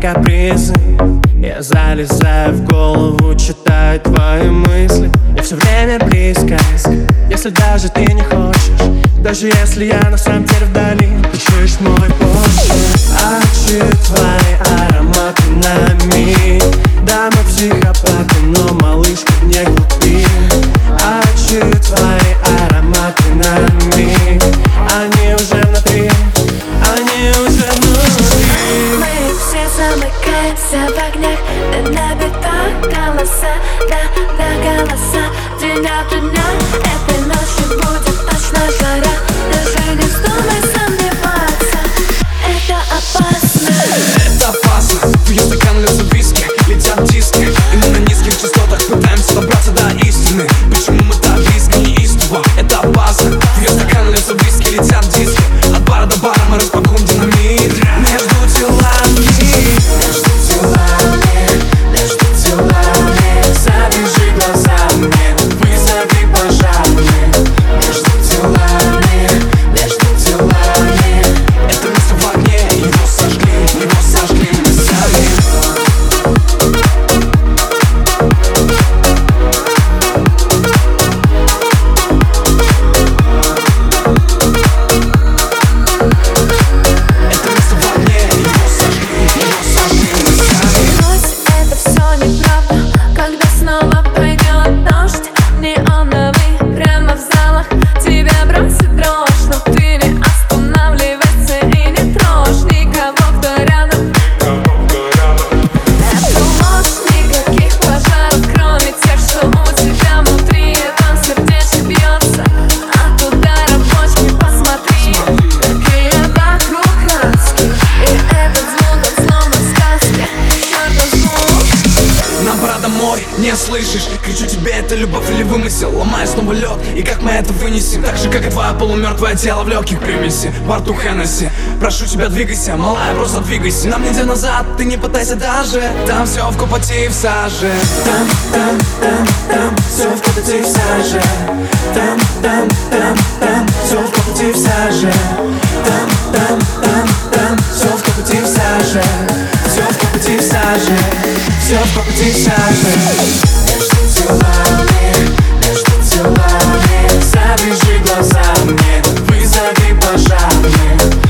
капризы. Я залезаю в голову, читаю твои мысли. Я все время близко, если даже ты не хочешь Даже если я на самом деле вдали Ты чуешь мой А чую твои ароматы на миг. Да, мы психопаты, но малышка не глупи замыкаемся в огнях На не слышишь? Кричу тебе, это любовь или вымысел? Ломаю снова лед, и как мы это вынесем? Так же, как и твое полумертвое тело в легких примеси. Во рту Хеннесси. Прошу тебя, двигайся, малая, просто двигайся. Нам неделю назад, ты не пытайся даже. Там все в копоти и в саже. Там, там, там, там, все в копоти и в саже. Там, там, там, там, Все в саже Между телами, между телами Завяжи вызови пожар